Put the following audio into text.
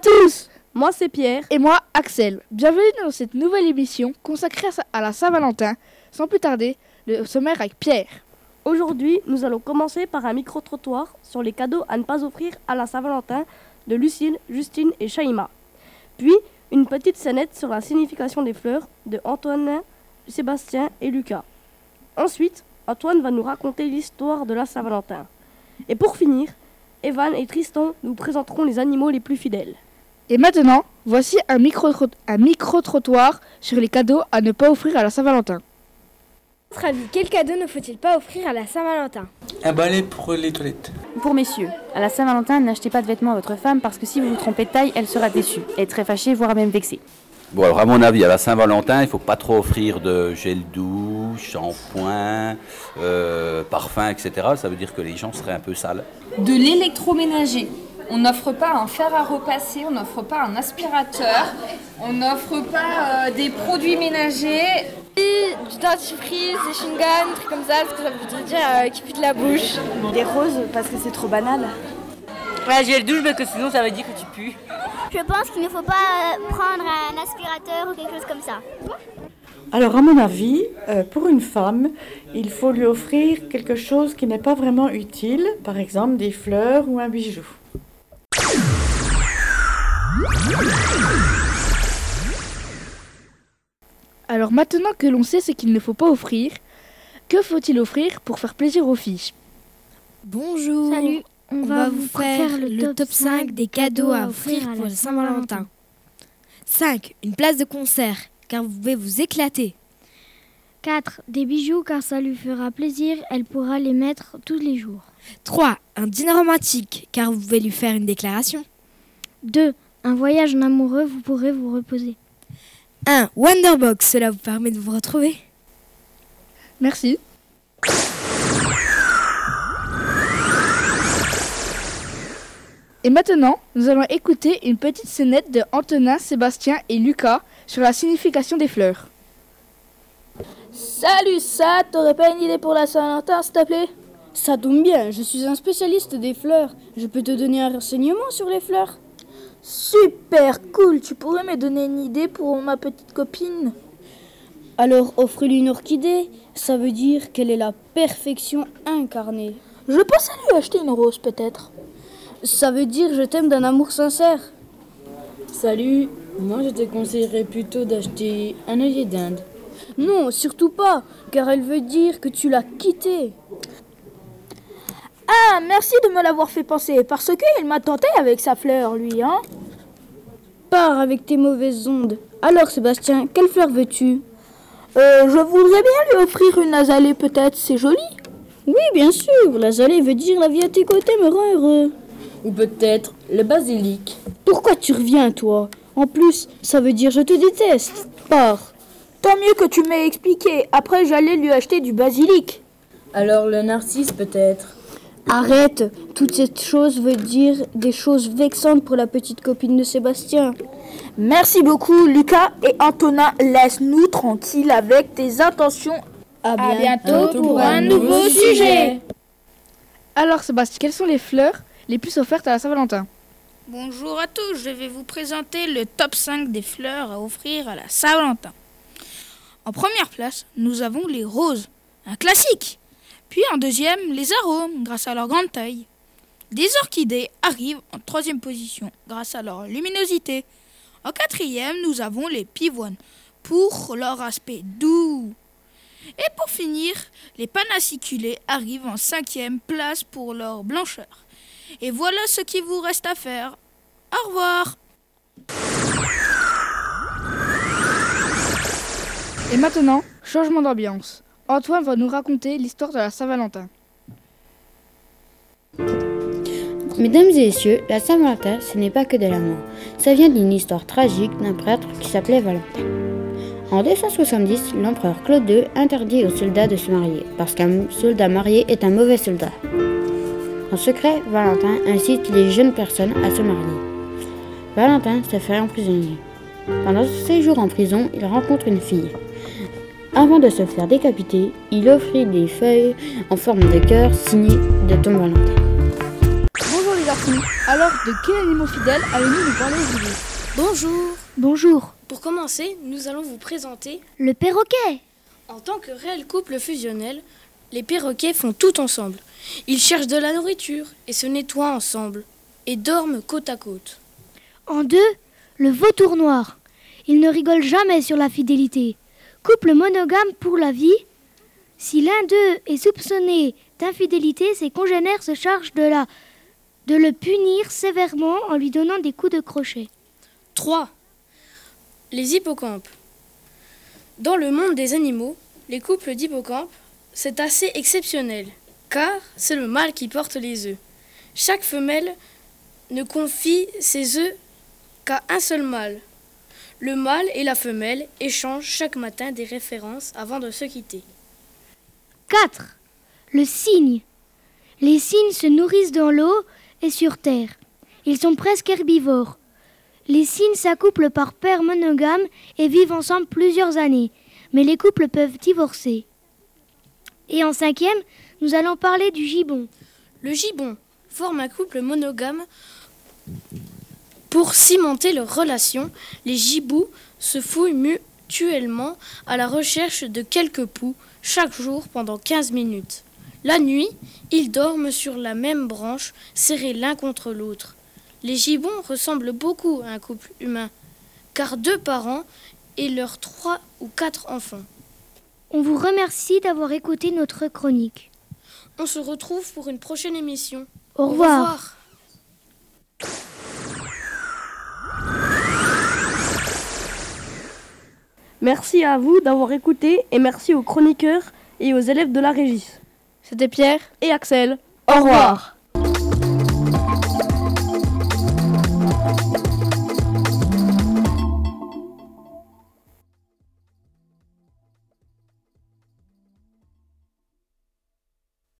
tous Moi c'est Pierre. Et moi Axel. Bienvenue dans cette nouvelle émission consacrée à la Saint-Valentin. Sans plus tarder, le sommaire avec Pierre. Aujourd'hui, nous allons commencer par un micro-trottoir sur les cadeaux à ne pas offrir à la Saint-Valentin de Lucille, Justine et Shaima. Puis, une petite scénette sur la signification des fleurs de Antoine, Sébastien et Lucas. Ensuite, Antoine va nous raconter l'histoire de la Saint-Valentin. Et pour finir, Evan et Tristan nous présenteront les animaux les plus fidèles. Et maintenant, voici un micro-trottoir sur les cadeaux à ne pas offrir à la Saint-Valentin. À votre avis, quel cadeau ne faut-il pas offrir à la Saint-Valentin? Un balai pour les toilettes. Pour messieurs, à la Saint-Valentin, n'achetez pas de vêtements à votre femme parce que si vous vous trompez de taille, elle sera déçue, et très fâchée, voire même vexée. Bon, alors à mon avis, à la Saint-Valentin, il ne faut pas trop offrir de gel doux, shampoing, euh, parfum, etc. Ça veut dire que les gens seraient un peu sales. De l'électroménager. On n'offre pas un fer à repasser, on n'offre pas un aspirateur, on n'offre pas euh, des produits ménagers. Du dentifrice, des chewing-gums, trucs comme ça, parce que ça veut dire euh, qui pue de la bouche. Des roses, parce que c'est trop banal. Ouais, j'ai le douche parce que sinon ça veut dire que tu pues. Je pense qu'il ne faut pas euh, prendre un aspirateur ou quelque chose comme ça. Alors à mon avis, euh, pour une femme, il faut lui offrir quelque chose qui n'est pas vraiment utile, par exemple des fleurs ou un bijou. Alors maintenant que l'on sait ce qu'il ne faut pas offrir, que faut-il offrir pour faire plaisir aux filles? Bonjour. Salut. On, va, vous faire, le top 5 des cadeaux à offrir pour Saint-Valentin. 5. Une place de concert, car vous pouvez vous éclater. 4. Des bijoux, car ça lui fera plaisir, elle pourra les mettre tous les jours. 3. Un dîner romantique, car vous pouvez lui faire une déclaration. 2. Un voyage en amoureux, vous pourrez vous reposer. 1. Wonderbox, cela vous permet de vous retrouver. Merci. Et maintenant, nous allons écouter une petite scénette de Antonin, Sébastien et Lucas sur la signification des fleurs. Salut ça, t'aurais pas une idée pour la Saint-Valentin, s'il te plaît? Ça tombe bien, je suis un spécialiste des fleurs. Je peux te donner un renseignement sur les fleurs? Super cool, tu pourrais me donner une idée pour ma petite copine? Alors offre-lui une orchidée, ça veut dire qu'elle est la perfection incarnée. Je pense à lui acheter une rose peut-être. Ça veut dire je t'aime d'un amour sincère. Salut, moi je te conseillerais plutôt d'acheter un œillet d'Inde. Non, surtout pas, car elle veut dire que tu l'as quitté. Ah, merci de me l'avoir fait penser, parce qu'il m'a tenté avec sa fleur, lui, hein Pars avec tes mauvaises ondes. Alors, Sébastien, quelle fleur veux-tu? Euh, Je voudrais bien lui offrir une azalée, peut-être, c'est joli. Oui, bien sûr, l'azalée veut dire la vie à tes côtés me rend heureux. Ou peut-être le basilic. Pourquoi tu reviens, toi? En plus, ça veut dire je te déteste. Pars. Tant mieux que tu m'aies expliqué. Après, j'allais lui acheter du basilic. Alors le narcisse, peut-être? Arrête Toute cette chose veut dire des choses vexantes pour la petite copine de Sébastien. Merci beaucoup, Lucas et Antonin. Laisse-nous tranquilles avec tes intentions. À, à bientôt, pour un nouveau sujet. Alors, Sébastien, quelles sont les fleurs les plus offertes à la Saint-Valentin? Bonjour à tous, je vais vous présenter le top 5 des fleurs à offrir à la Saint-Valentin. En première place, nous avons les roses, un classique. Puis en deuxième, les arômes, grâce à leur grande taille. Des orchidées arrivent en troisième position, grâce à leur luminosité. En quatrième, nous avons les pivoines, pour leur aspect doux. Et pour finir, les panaciculés arrivent en cinquième place pour leur blancheur. Et voilà ce qu'il vous reste à faire. Au revoir. Et maintenant, changement d'ambiance. Antoine va nous raconter l'histoire de la Saint-Valentin. Mesdames et messieurs, la Saint-Valentin, ce n'est pas que de l'amour. Ça vient d'une histoire tragique d'un prêtre qui s'appelait Valentin. En 270, l'empereur Claude II interdit aux soldats de se marier, parce qu'un soldat marié est un mauvais soldat. En secret, Valentin incite les jeunes personnes à se marier. Valentin se fait emprisonner. Pendant ses séjours en prison, il rencontre une fille. Avant de se faire décapiter, il offrit des feuilles en forme de cœur signées de Tom Valentin. Bonjour les garçons. Alors, de quels animaux fidèles allez-nous nous parler aujourd'hui? Bonjour. Bonjour. Pour commencer, nous allons vous présenter Le perroquet. En tant que réel couple fusionnel, les perroquets font tout ensemble. Ils cherchent de la nourriture et se nettoient ensemble et dorment côte à côte. En deux, le vautour noir. Il ne rigole jamais sur la fidélité. Couple monogame pour la vie. Si l'un d'eux est soupçonné d'infidélité, ses congénères se chargent de, la, de le punir sévèrement en lui donnant des coups de crochet. 3. Les hippocampes. Dans le monde des animaux, les couples d'hippocampes, c'est assez exceptionnel, car c'est le mâle qui porte les œufs. Chaque femelle ne confie ses œufs qu'à un seul mâle. Le mâle et la femelle échangent chaque matin des références avant de se quitter. 4. Le cygne. Les cygnes se nourrissent dans l'eau et sur terre. Ils sont presque herbivores. Les cygnes s'accouplent par paires monogames et vivent ensemble plusieurs années, mais les couples peuvent divorcer. Et en cinquième, nous allons parler du gibbon. Le gibbon forme un couple monogame. Pour cimenter leur relation, les gibbous se fouillent mutuellement à la recherche de quelques poux chaque jour pendant 15 minutes. La nuit, ils dorment sur la même branche, serrés l'un contre l'autre. Les gibbons ressemblent beaucoup à un couple humain, car deux parents et leurs trois ou quatre enfants. On vous remercie d'avoir écouté notre chronique. On se retrouve pour une prochaine émission. Au revoir. Merci à vous d'avoir écouté et merci aux chroniqueurs et aux élèves de la régie. C'était Pierre et Axel. Au revoir.